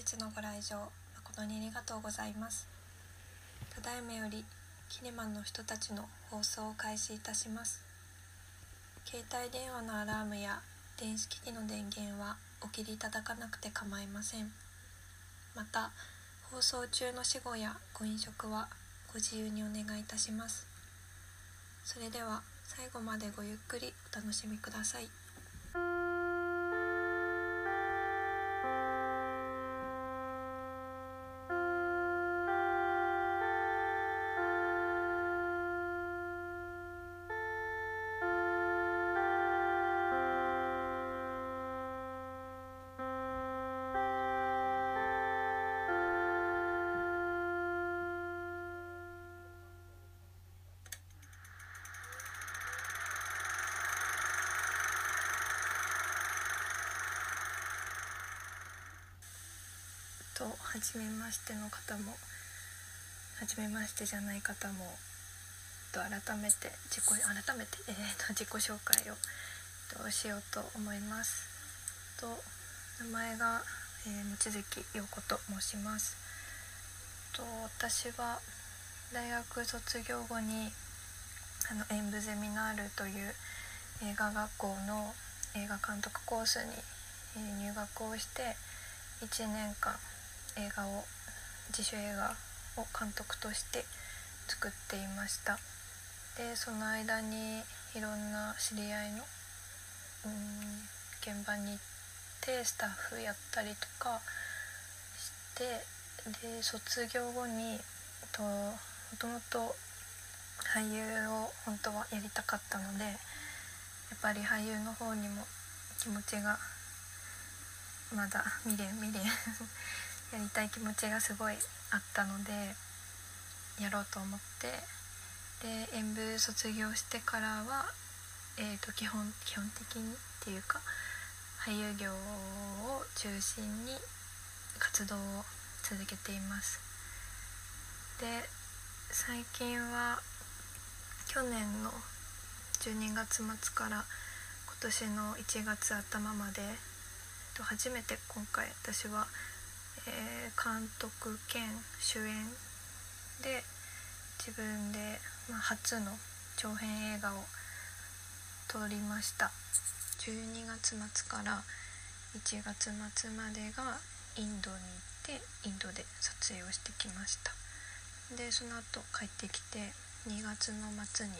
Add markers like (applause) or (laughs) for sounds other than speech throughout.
日のご来場誠にありがとうございます。ただいまよりキネマンの人たちの放送を開始いたします。携帯電話のアラームや電子機器の電源はお切りいただかなくて構いません。また放送中の死後やご飲食はご自由にお願いいたします。それでは最後までごゆっくりお楽しみください。と初めましての方も初めましてじゃない方もと改めて自己改めて、えー、と自己紹介をとしようと思います。と名前が、えー、望月陽子と申します。と私は大学卒業後にあの演舞ゼミナールという映画学校の映画監督コースに、え、入学をして1年間映画を自主映画を監督として作っていました。でその間にいろんな知り合いのうん現場に行ってスタッフやったりとかしてで卒業後にともともと俳優を本当はやりたかったのでやっぱり俳優の方にも気持ちがまだ未練未練。(laughs) やりたい気持ちがすごいあったのでやろうと思って。で演舞卒業してからは、えーと、基本基本的にっていうか俳優業を中心に活動を続けています。で最近は去年の12月末から今年の1月頭まで初めて今回私はえー、監督兼主演で自分で、まあ、初の長編映画を撮りました。12月末から1月末までがインドに行ってインドで撮影をしてきました。でその後帰ってきて2月の末に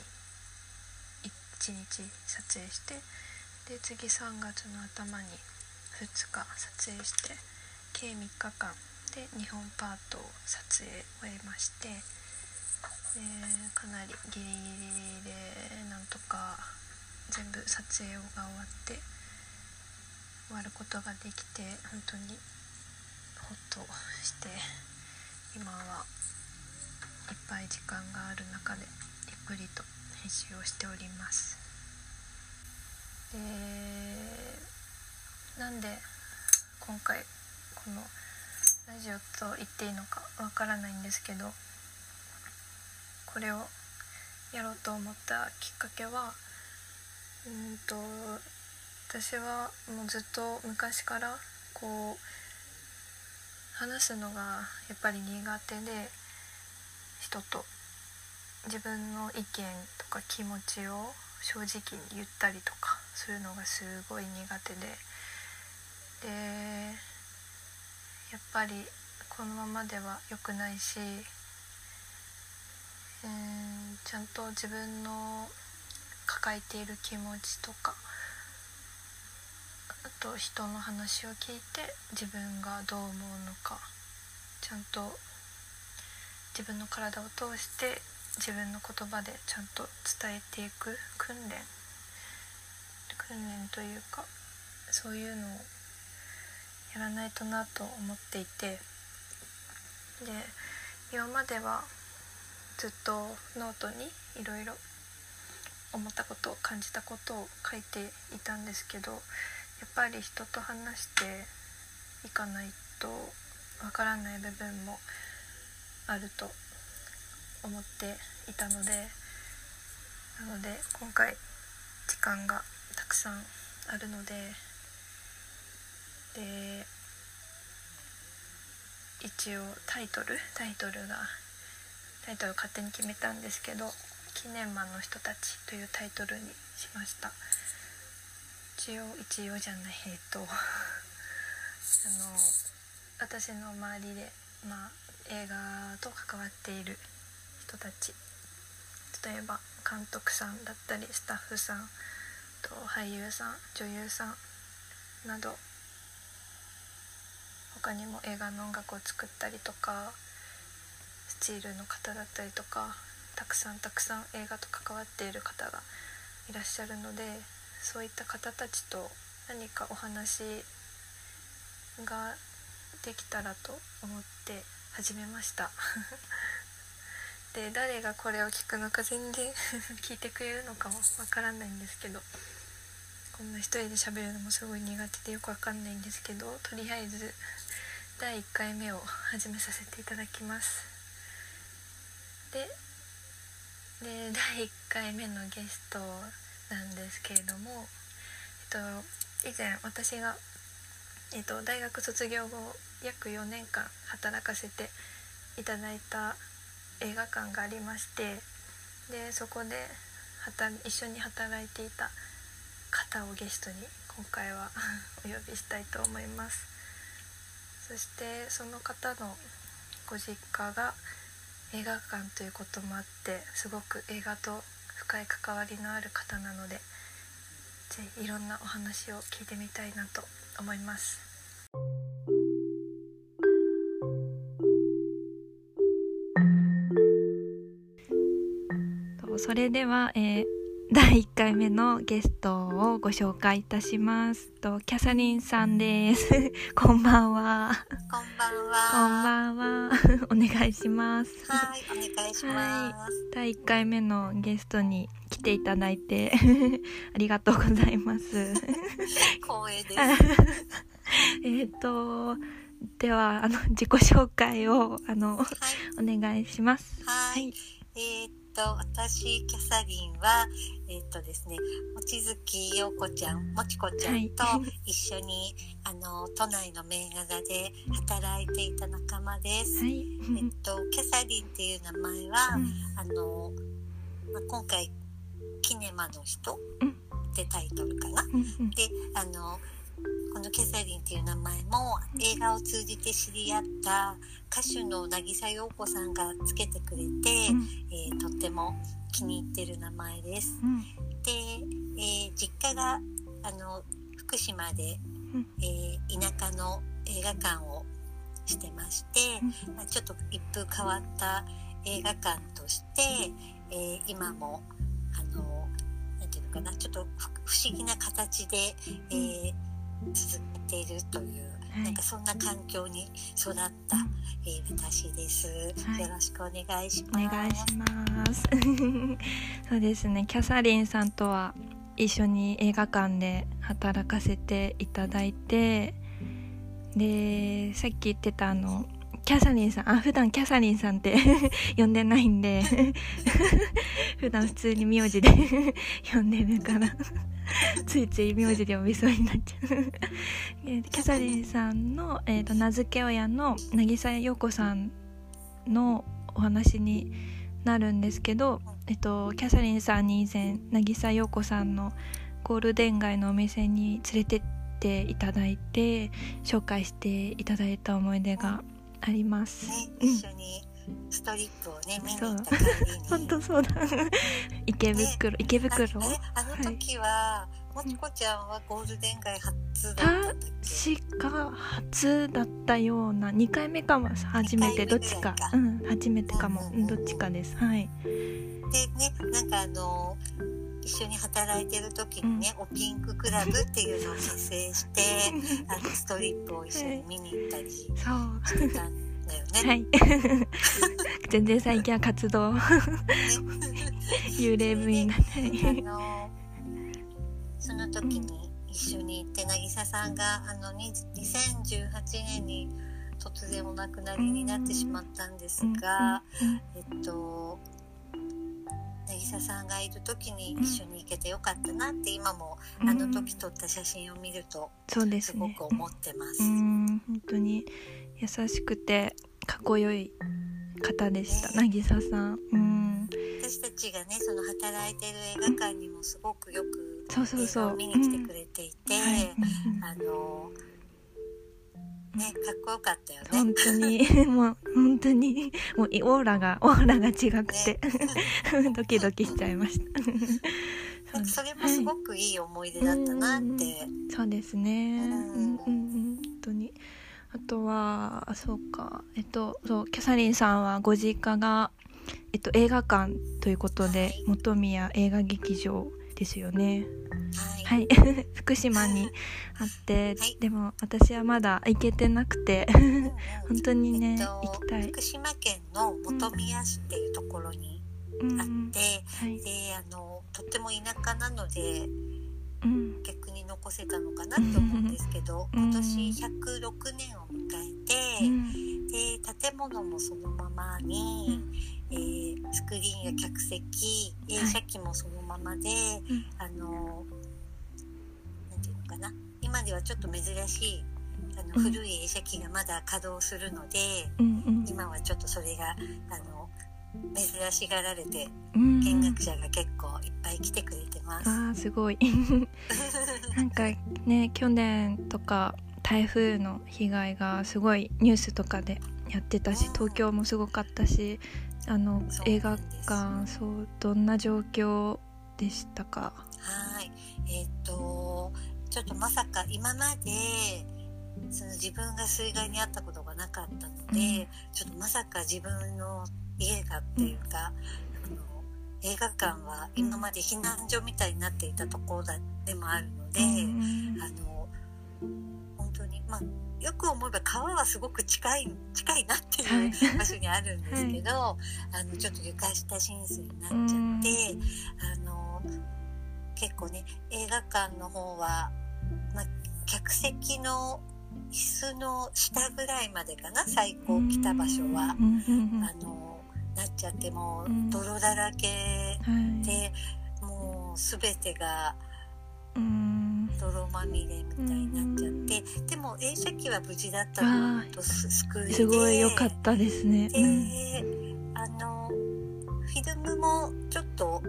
1日撮影してで次3月の頭に2日撮影して計3日間で2本パートを撮影終えまして、えー、かなりギリギリでなんとか全部撮影が終わって終わることができて本当にほっとして今はいっぱい時間がある中でゆっくりと編集をしております。でなんで今回このラジオと言っていいのかわからないんですけどこれをやろうと思ったきっかけはうんと私はもうずっと昔からこう話すのがやっぱり苦手で人と自分の意見とか気持ちを正直に言ったりとかするのがすごい苦手で。でやっぱりこのままでは良くないし、うん、ちゃんと自分の抱えている気持ちとかあと人の話を聞いて自分がどう思うのかちゃんと自分の体を通して自分の言葉でちゃんと伝えていく訓練訓練というかそういうのをやらないとなと思っていて。で今まではずっとノートにいろいろ思ったこと感じたことを書いていたんですけどやっぱり人と話していかないとわからない部分もあると思っていたのでなので今回時間がたくさんあるのでで一応タイトルタイトルがタイトル勝手に決めたんですけど「キネマンの人たち」というタイトルにしました。一応一応じゃないえっと (laughs) あの私の周りで、まあ、映画と関わっている人たち例えば監督さんだったりスタッフさんと俳優さん女優さんなど他にも映画の音楽を作ったりとかスチールの方だったりとかたくさんたくさん映画と関わっている方がいらっしゃるのでそういった方たちと何かお話ができたらと思って始めました。(laughs) で誰がこれを聞くのか全然 (laughs) 聞いてくれるのかもわからないんですけど。こんな一人で喋るのもすごい苦手でよくわかんないんですけどとりあえず第1回目を始めさせていただきます。でで第1回目のゲストなんですけれども、えっと、以前私がえっと、大学卒業後約4年間働かせていただいた映画館がありましてでそこで一緒に働いていた方をゲストに今回は (laughs) お呼びしたいと思います。そしてその方のご実家が映画館ということもあってすごく映画と深い関わりのある方なのでぜひいろんなお話を聞いてみたいなと思います。それでは、えー、第1回目のゲストをご紹介いたします。とキャサリンさんです。(laughs) こんばんは。こんばんは。こんばんは。(laughs) お願いします。はいお願いします、はい、第1回目のゲストに来ていただいて (laughs) ありがとうございます。光栄です。えっとではあの自己紹介をあの、はい、お願いします。はい、えーと、私、キャサリンは、えっ、ー、とですね、望月陽子ちゃん、もちこちゃんと一緒に、はい、あの、都内の名画座で働いていた仲間です。はい、えっと、キャサリンっていう名前は、うん、あの、まあ、今回、キネマの人ってタイトルかな。うん、で、あの、このキャサリンっていう名前も映画を通じて知り合った歌手の渚陽子さんがつけてくれて、うん、えー、とっても気に入ってる名前です。うん、で、えー、実家があの福島で、うん、えー、田舎の映画館をしてまして、まあ、ちょっと一風変わった映画館として、え今もあのなんていうのかなちょっと不思議な形で、えー続けているという、はい、なんかそんな環境に育った、えー、私です、はい、よろしくお願いします。お願いします。(laughs) そうですね、キャサリンさんとは一緒に映画館で働かせていただいて、で、さっき言ってたあの、キャサリンさん、あ、普段キャサリンさんって (laughs) 呼んでないんで (laughs) 普段普通に名字で (laughs) 呼んでるからついつい名字で呼びそうになっちゃうキャサリンさんの、えーと、名付け親の渚陽子さんのお話になるんですけど、えっと、キャサリンさんに以前渚陽子さんのゴールデン街のお店に連れてっていただいて紹介していただいた思い出があります。ね、一緒にストリップをね見に行った帰りに。(laughs) 本当そうだ。池袋、ね、池袋？あの時は、はい、もちこちゃんはゴールデン街初だったっ確か初だったような2回目かも初めてどっちか。うん初めてかも、うん、どっちかです。はい。でねなんかあの一緒に働いてる時にね、うん、おピンククラブっていうのを結成して (laughs) あのストリップを一緒に見に行ったりしてたんだよね。(laughs) はい。全然最近は活動幽霊部員になったり。(laughs) その時に一緒に行って渚さんがあの2018年に突然お亡くなりになってしまったんですが、えっと渚さんがいる時に一緒に行けてよかったなって今もあの時撮った写真を見るとすごく思ってます。うん、本当に優しくてかっこよい方でした、ね。渚さん。うん。私たちがねその働いてる映画館にもすごくよく映画を見に来てくれていて、はい。うんあのねかっこよかったよね。本当に。(laughs) もう本当に。もうオーラがオーラが違くて、(laughs) ドキドキしちゃいました。(laughs) それもすごくいい思い出だったなって。そうですね。うん。んうんうん。本当に。あとはあそうか。えっとそうキャサリンさんはご実家がえっと映画館ということで、はい。本宮映画劇場ですよね。はい。はい (laughs) 福島にあって、はいでも私はまだ行けてなくて本当にね、えっ行きたい。福島県の本宮市っていうところにあっうんうんて、はい。であのとっても田舎なのでうん逆に残せたのかなと思うんですけど、うん今年106年を迎えて、うんで建物もそのままに、えースクリーンや客席映写機もそのままで、うん。あのなんていうのかな。今ではちょっと珍しいあの、うん。古い映写機がまだ稼働するのでうんうん。今はちょっとそれがあの珍しがられてうん。見学者が結構いっぱい来てくれてます。あーすごい。(laughs) なんかね去年とか台風の被害がすごいニュースとかでやってたしうん。東京もすごかったしあの映画館そうどんな状況でしたか？はい。えっ、と、ちょっとまさか今まで、その自分が水害に遭ったことがなかったので、うん。ちょっとまさか自分の家がっていうか、あの映画館は今まで避難所みたいになっていたところだでもあるので、うん。あの、まあ、よく思えば川はすごく近い、近いなっていう、はい。場所にあるんですけど、あのちょっと床下浸水になっちゃって、うん。あの結構ね映画館の方は、まあ、客席の椅子の下ぐらいまでかな最高来た場所はあのなっちゃってもう泥だらけはい。で、もう全てがうん泥まみれみたいになっちゃって、でも映写機は無事だったのとす救いで。すごい良かったですね。で、うん。あのフィルムもちょっと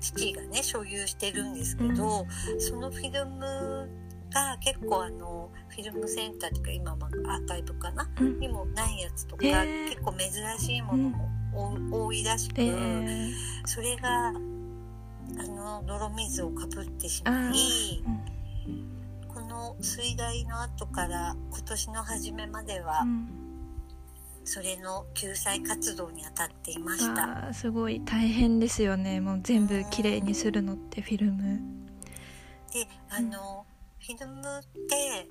父がね所有してるんですけど、そのフィルムが結構あのフィルムセンターっていうか今はアーカイブかなうん。にもないやつとか、結構珍しいものも多多いらしく、えー。それがあの泥水をかぶってしまいこの水害の後から今年の初めまでは、うん。それの救済活動に当たっていました。すごい大変ですよね。もう全部きれいにするのってフィルム。であの、フィルムって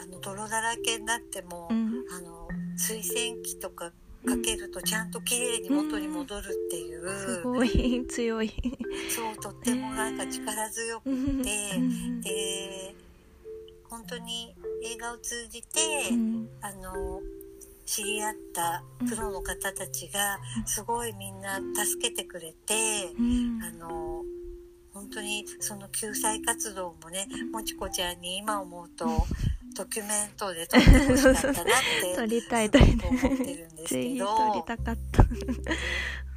あの泥だらけになっても、うん。あの水洗機とかかけるとちゃんときれいに元に戻るっていう、すごい強い。そうとってもなんか力強くうん。て、うん。で本当に映画を通じて、うん。あの知り合ったプロの方たちがすごいみんな助けてくれて、うん。あの本当にその救済活動もねもちこちゃんに今思うとドキュメントで撮ってほしかったなって (laughs) 撮りたいすご撮りたいく思ってるんですけど。撮りたかった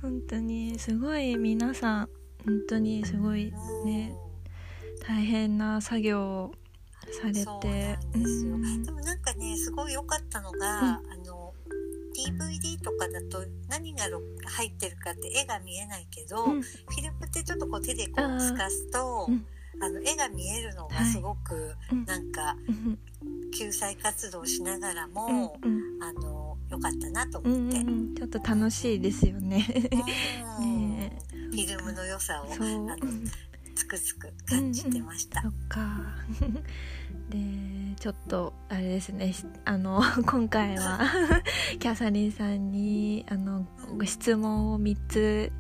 本当にすごい皆さん本当にすごいね大変な作業をされて。そうなんですよ。うん。でもなんかねすごい良かったのが、あの DVD とかだと何がろ入ってるかって絵が見えないけど、うん。フィルムってちょっとこう手でこう透かすと、うんあの絵が見えるのがはい。すごくうん。なんかうん救済活動しながらうんも、うん。あの良かったなとうん思って、うんちょっと楽しいですよね。うん。(laughs) ねフィルムの良さをあのつくづく感じてました。そっか。(laughs) でちょっとあれですね。しあの (laughs) 今回はキャサリンさんにあのご質問を3つ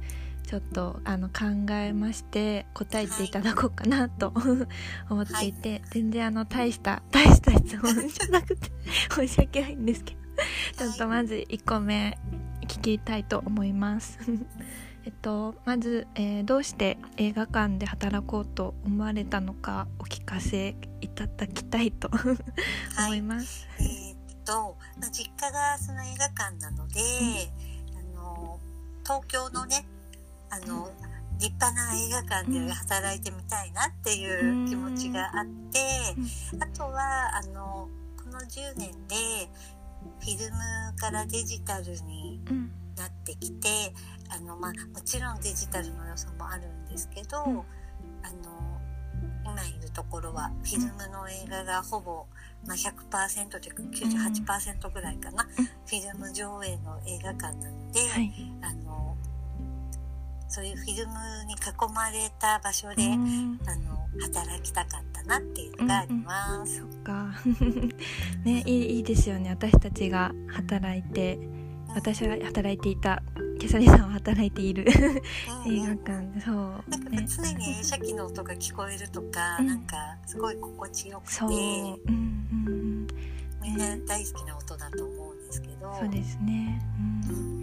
ちょっとあの考えまして答えていただこうかなと (laughs) 思っていて、全然あの大した大した質問じゃなくて (laughs) 申し訳ないんですけどちょっとまず1個目聞きたいと思います。(laughs) えっと、まず、えーどうして映画館で働こうと思われたのかお聞かせいただきたいと思います。えーっと、まあ、実家がその映画館なので、あの東京のねあの、立派な映画館で働いてみたいなっていう気持ちがあって、あとはあのこの10年でフィルムからデジタルにうんなってきてあの、まあ、もちろんデジタルの良さもあるんですけど、うん。あの今いるところはフィルムの映画がほぼ、まあ、100%というか98%ぐらいかな、うん。フィルム上映の映画館なので、はい。あのそういうフィルムに囲まれた場所で、うん。あの働きたかったなっていうのがあります。そっか。(laughs) ねいいいいですよね。私たちが働いて私は働いていた。キャサリさんは働いている。うん映画館で。そう。なんかね。常に映写機の音が聞こえるとか、うん。なんかすごい心地よくてそう、うんうんみんな大好きな音だと思うんですけど。うん、そうですね、う、うん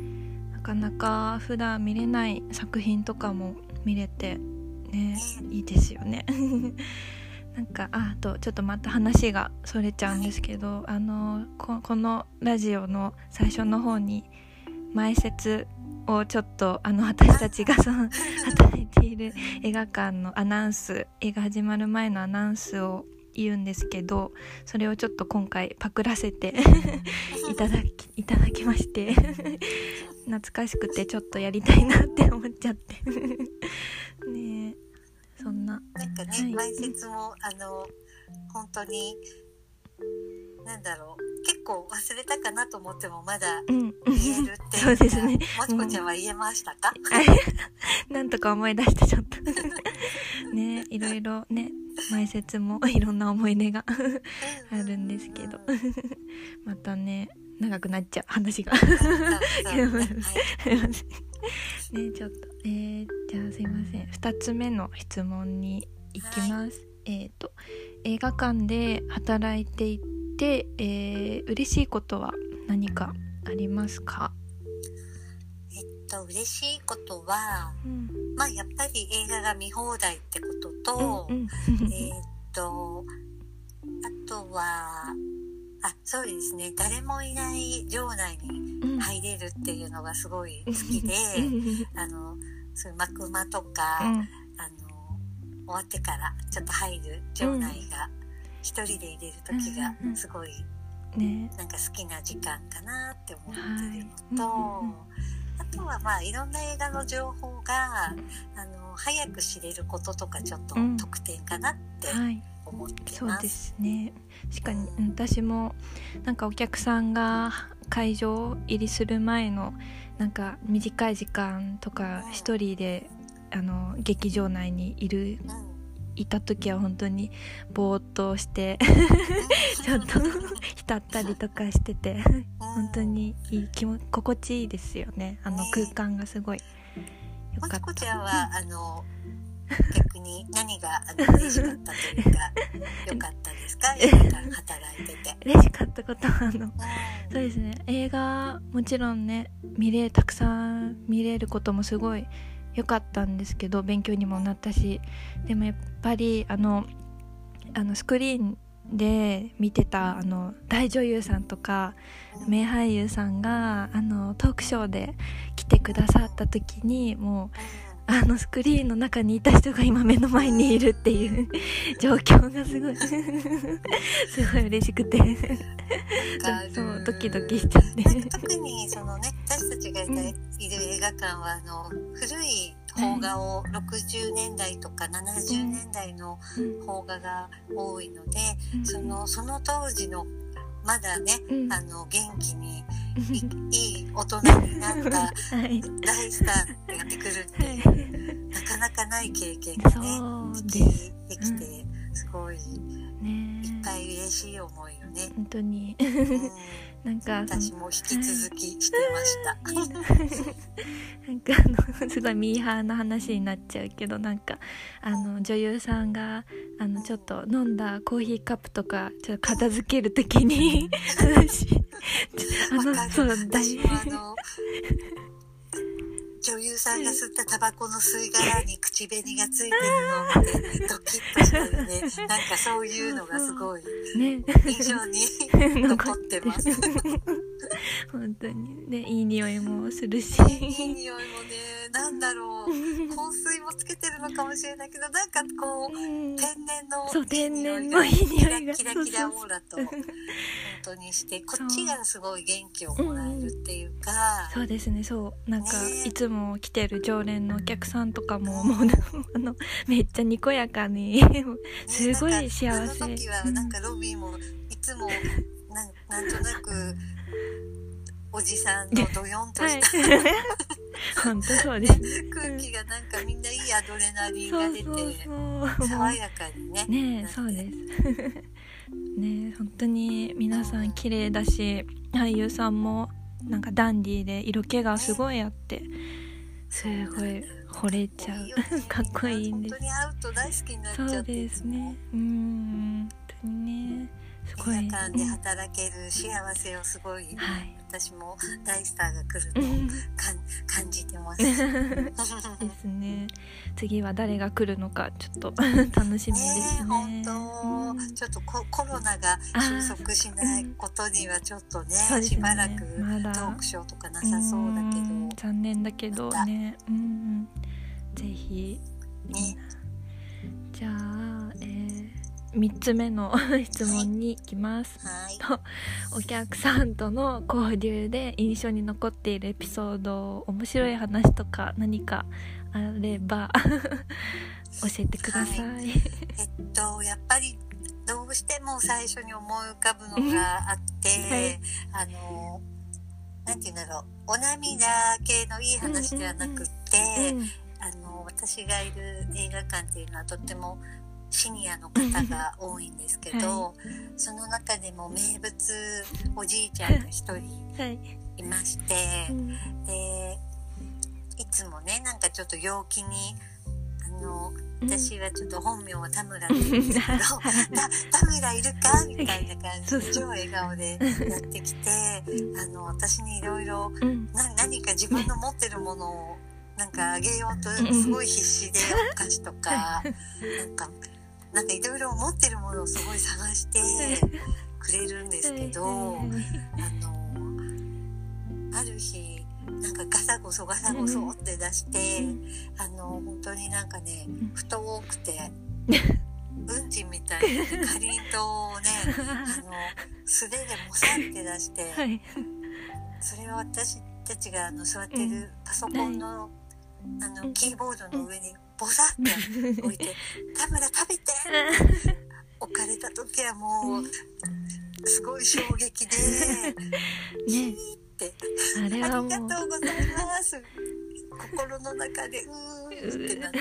かなか普段見れない作品とかも見れてねいいですよね。(laughs) なんかああとちょっとまた話がそれちゃうんですけど、あのここのラジオの最初の方に前説をちょっとあの私たちがその (laughs) 働いている映画館のアナウンス映画始まる前のアナウンスを言うんですけどそれをちょっと今回パクらせていただきいただきまして懐かしくてちょっとやりたいなって思っちゃって。ねえそんな。なんかね、はい。前説もあの本当になんだろう。結構忘れたかなと思ってもまだうん。言えるって (laughs) そうですね。もちこちゃんは言えましたか、(laughs) なんとか思い出してちょっと。(laughs) ねいろいろね前説もいろんな思い出があるんですけど。うんまたね長くなっちゃう話が。ねちょっと。えー、じゃあすいません。2つ目の質問に行きます、えっ、と映画館で働いていて、えー、嬉しいことは何かありますか、えっと嬉しいことはうん。まあやっぱり映画が見放題ってことと、うんうん。えーっと、あとは、あ、そうですね、誰もいない場内にうん入れるっていうのがすごい好きで、あの、そういう幕間とか、うん。あの、終わってからちょっと入る場内が、一人で入れる時がすごいね。なんか好きな時間かなって思ってるのと、あとはまあいろんな映画の情報が、あの、早く知れることとかちょっとうん特典かなってはい。思って。そうですね。確かにうん。私もなんかお客さんが会場入りする前のなんか短い時間とか一人であの劇場内にいるうんいた時は本当にぼーっとして (laughs) ちょっと浸ったりとかしてて本当にいい気も心地いいですよね。あのね空間がすごい。よかった。こちゃんは、あの、逆に何が嬉しかったというか、(laughs) 良かったですか？働いてて。嬉しかったことはあの。うん。そうですね。映画もちろんね見れたくさん見れることもすごい良かったんですけど勉強にもなったしでもやっぱりあのあのスクリーンで見てたあの大女優さんとか名俳優さんがあのトークショーで来てくださった時にもうあのスクリーンの中にいた人が今目の前にいるっていう (laughs) 状況がすごい。(laughs) すごい嬉しくて。そうドキドキしちゃって。特にそのね私たちがいる映画館はあの古い邦画を60年代とか70年代の邦画が多いので、そのその当時のまだねうん。あの元気にい (laughs) いい大人になったはい。大スターがやってくるってい。うなかなかない経験がねできてすごいいっねぱい嬉しい思いをね、本当に。うん (laughs) なんか私も引き続きしてました。(laughs) なんかあのすごいミーハーな話になっちゃうけどなんかあの女優さんがあのちょっと飲んだコーヒーカップとかちょっと片付けるときに私あのそう大私もあの女優さんが吸ったタバコの吸い殻に口紅がついてるのを見てドキッとしたよね。なんかそういうのがすごいね印象に (laughs) 残ってます。(laughs) 本当にねいい匂いもするし。いい匂いもね、なんだろう、(laughs) 香水もつけてるのかもしれないけど、なんかこう、うん天然のそう天然のいい匂いが。キラキラオーラと本当にしてこっちがすごい元気をもらえるっていうか、そう。ですねそう。なんか、ねいつも来てる常連のお客さんとかももうあのめっちゃにこやかにすごい幸せなんかあの時はなんかロビーもいつもなんなんとなくおじさんのドヨンとはいした (laughs) 本当そうです。空気がなんかみんないいアドレナリンが出て爽やかにね。ねえそうです。(laughs) ねえ本当に皆さん綺麗だし俳優さんもなんかダンディーで色気がすごいあってすごい惚れちゃう。かっこいいんです。本当に会うと大好きになっちゃそうですね。うん本当にね映画館で働ける幸せをすごい、はい。私も大スターが来るとうんかん感じてます。(laughs) ですね。次は誰が来るのかちょっと (laughs) 楽しみですね。本当、うん。ちょっとココロナが収束しないことにはちょっとねそうですね。しばらくトークショーとかなさそうだけど。ん。残念だけどね。うんうん。ぜひ。ね。じゃあ、えー、3つ目の質問に行きます、はい。お客さんとの交流で印象に残っているエピソード面白い話とか何かあれば (laughs) 教えてください、えっとやっぱりどうしても最初に思い浮かぶのがあって、(laughs) はい。あのなんて言うんだろう。お涙系のいい話ではなくって、うん。あの私がいる映画館っていうのはとってもシニアの方が多いんですけど、その中でも名物おじいちゃんが一人はい、いまして、うん。でいつもねなんかちょっと陽気にあの私はちょっと本名は田村って言うんですけど「た田村いるか?」みたいな感じで超笑顔でやってきてあの私にいろいろ何か自分の持ってるものをなんかあげようとうん。すごい必死でお菓子とかなんかなんかいろいろ持ってるものをすごい探してくれるんですけどあのある日なんかガサゴソガサゴソって出してあの本当になんかねん太くてうんちみたいなねかりんとうをねあの素手でもさって出して。はいそれは私たちがあの座ってるパソコンの,、あのキーボードの上にボサッて置いて「(laughs) 田村食べて!」置かれた時はもうすごい衝撃で「キね。ーって。あれありがとううございます」心の中で「うー」ってなって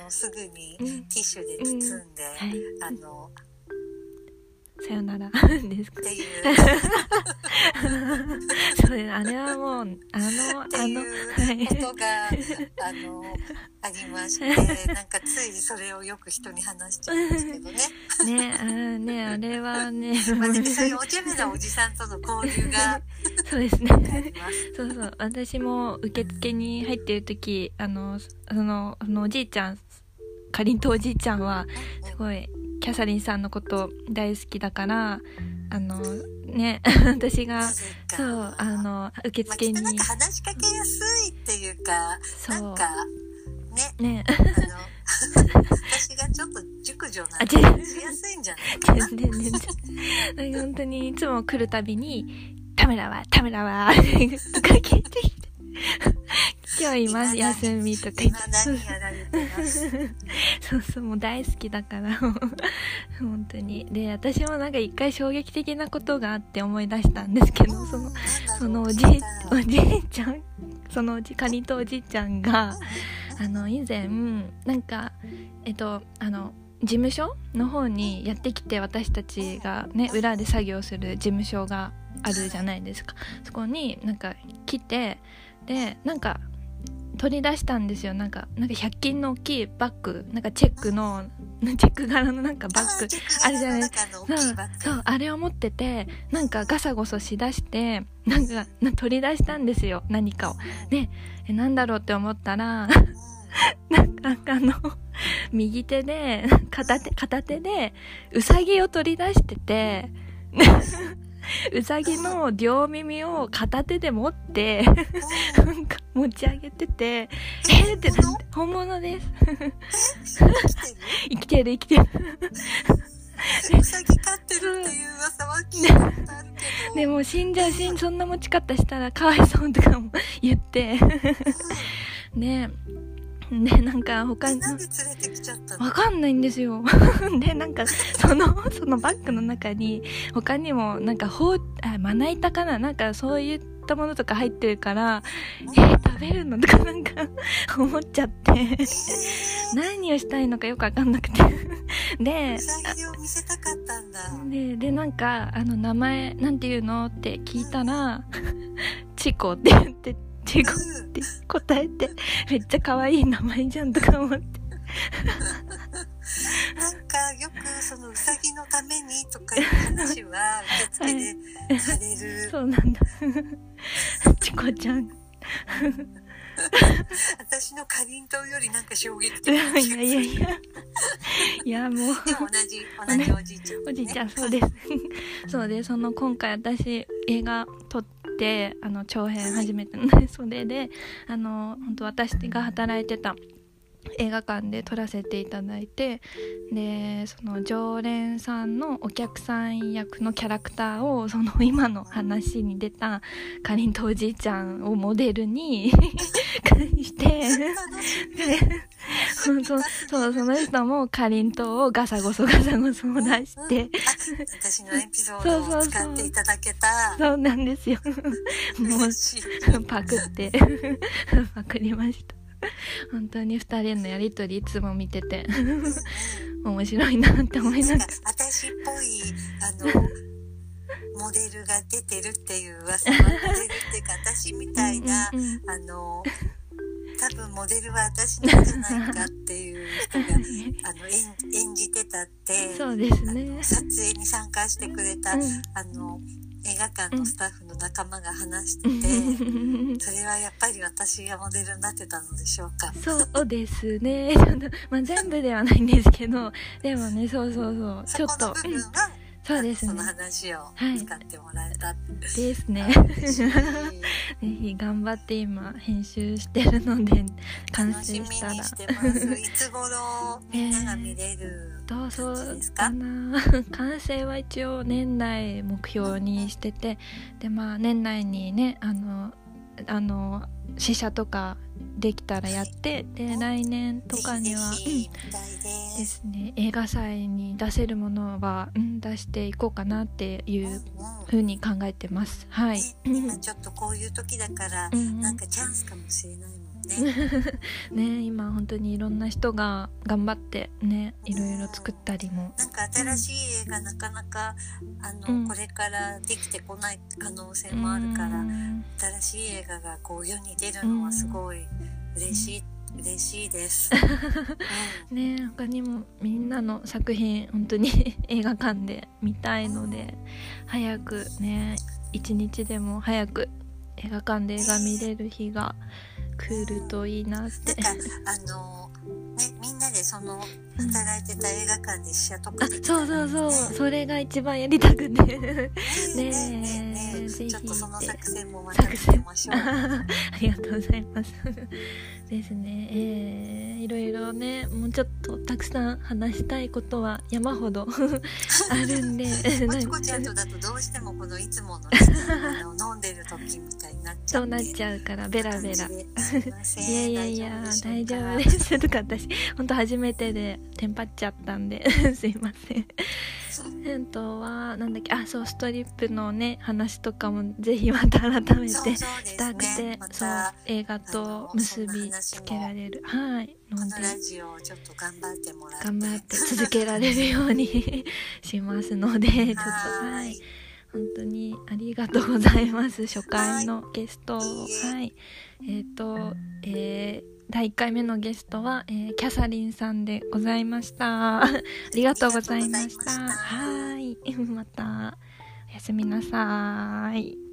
あのすぐにうん。ティッシュで包んで、はい。あのさよなら。ですかっていう。(laughs) そうですあれはもうあのあのはうい。ことが、あのありましてなんかついそれをよく人に話しちゃうんですけどね。ねあねあれはねまあ、でもそういうお茶目なおじさんとの交流がそうですね。そうそう私も受付に入ってる時あのそのそのおじいちゃんかりんとうおじいちゃんはすごいキャサリンさんのこと大好きだからあのね (laughs) 私がか。そうあの受まあ、付にきっとなんか話しかけやすいっていうかそう。なんかね。ね。私がちょっと熟女なんでしやすいんじゃない？全然全然。本当にいつも来るたびに「田村は田村は」とか聞いてきて「(laughs) 今日います。休み」とか。言って (laughs) そうそうもう大好きだから。(laughs) 本当に。で私もなんか一回衝撃的なことがあって思い出したんですけどそのそのおじいおじいちゃんそのおじかりんとおじいちゃんがあの以前なんかえっとあの事務所の方にやってきて私たちがね裏で作業する事務所があるじゃないですか。そこになんか来てでなんか取り出したんですよ。なんかなんか100均の大きいバッグ。なんかチェックの (laughs) チェック柄のなんかバッグ。あるじゃないそうあれを持っててなんかガサゴソしだしてなんか取り出したんですよ。何かを。でえなんだろうって思ったら (laughs) なんかあの右手で片手片手でうさぎを取り出しててうさぎの両耳を片手で持ってなんか持ち上げててえー、ってなって本物です。生きてる？生きてるうさぎ飼ってるっていう噂は聞いたことあるけど。でも死んじゃう死んそんな持ち方したらかわいそうとかも言って。ね (laughs) でなんか他に。なんで連れてきちゃったの。わかんないんですよ。(laughs) でなんかそのそのバッグの中に他にもなんかほうあまな板かな？なんかそういったものとか入ってるからえー、食べるのとかなんか (laughs) 思っちゃって。何をしたいのかよくわかんなくて。でででなんかあの名前なんていうの？って聞いたらチコって言ってチコって答えてめっちゃ可愛い名前じゃんとか思って。(laughs) なんかよくそのうさぎのためにとかいう話は受付でされる、そうなんだ。チコちゃん。私のかりんとうよりなんか衝撃い的なやいやいや。いやもう。でも同じ同じおじいちゃん、ね、おじいちゃんそうです。そうでその今回私映画撮ってあの長編始めたのでそれであの本当私が働いてた映画館で撮らせていただいてでその常連さんのお客さん役のキャラクターをその今の話に出たかりんとおじいちゃんをモデルに (laughs) してそうそうそうその人もかりんとうをガサゴソガサゴソ出して私のエピソードを使っていただけた。そうなんですよ。(laughs) もうパクってパクりました (laughs) 本当に2人のやりとりいつも見てて面白いなって思いながら。私っぽいあのモデルが出てるっていう噂のモデルっていうか私みたいな、あの多分モデルは私なんじゃないかっていう人が (laughs) あの演演じてたってそうですあねの撮影に参加してくれた、うん。あの映画館のスタッフの仲間が話してて、それはやっぱり私がモデルになってたのでしょうか。そうですね。(laughs) まあ、全部ではないんですけどでもねそうそうそう。ちょっとそうですそのね話をはい使ってもらえた。ですね。ぜひ頑張って今編集してるので完成したら。いつ頃みんなが見れる？どうそうかかな。(laughs) 完成は一応年内目標にしててでまあ年内にねあのあの試写とかできたらやってで来年とかには、うん、で。ですすね。映画祭に出せるものは、うん、出していこうかなっていうふうに考えてます。はい、ね今ちょっとこういう時だから、うんうん。なんかチャンスかもしれないね。(laughs) ね今本当にいろんな人が頑張ってねいろいろ作ったりもなんか新しい映画なかなかあの、うんこれからできてこない可能性もあるから、うん新しい映画がこう世に出るのはすごい嬉しい、嬉しいです。う (laughs) んね他にもみんなの作品本当に (laughs) 映画館で見たいので早くね一日でも早く映画館で映画見れる日が来るといいなって。なんかあのねみんなでその働いてた映画館で試写とかあで。きたらそうそうそう。ね。それが一番やりたくて。ね (laughs) え。ちょっとその作戦もまた見てみましょう。(laughs) ありがとうございますですね。えー、いろいろねもうちょっとたくさん話したいことは山ほど (laughs) あるんで (laughs) もちこちゃんとだとどうしてもこのいつもの,、ね、あの飲んでる時みたいになっちゃそうなっちゃうからベラベラ。いやいやいや大丈夫でです。とか私本当初めてでテンパっちゃったんで (laughs) すいませんえっとはなんだっけあそうストリップのね話とかもぜひまた改めてしたくてねまそうた映画と結びつけられるはいこのでのラジオをちょっと頑張って頑張って続けられるように (laughs) しますのでちょっとはい。本当にありがとうございます。初回のゲストいいえ。はい。えっ、とえー第1回目のゲストは、えー、キャサリンさんでございました。(laughs) ありがとうございました。はい。(laughs) またおやすみなさい